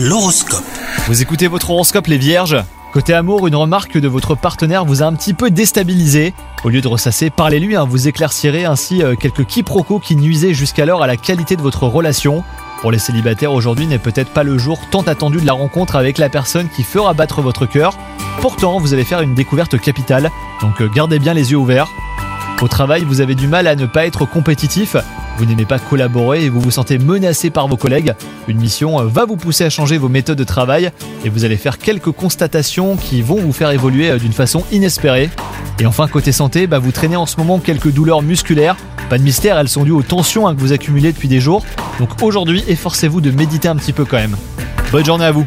L'horoscope. Vous écoutez votre horoscope les vierges? Côté amour, une remarque de votre partenaire vous a un petit peu déstabilisé. Au lieu de ressasser, parlez-lui, hein, vous éclaircirez ainsi euh, quelques quiproquos qui nuisaient jusqu'alors à la qualité de votre relation. Pour les célibataires, aujourd'hui n'est peut-être pas le jour tant attendu de la rencontre avec la personne qui fera battre votre cœur. Pourtant, vous allez faire une découverte capitale, donc euh, gardez bien les yeux ouverts. Au travail, vous avez du mal à ne pas être compétitif. Vous n'aimez pas collaborer et vous vous sentez menacé par vos collègues. Une mission euh, va vous pousser à changer vos méthodes de travail et vous allez faire quelques constatations qui vont vous faire évoluer euh, d'une façon inespérée. Et enfin, côté santé, bah, vous traînez en ce moment quelques douleurs musculaires. Pas de mystère, elles sont dues aux tensions hein, que vous accumulez depuis des jours. Donc aujourd'hui, efforcez-vous de méditer un petit peu quand même. Bonne journée à vous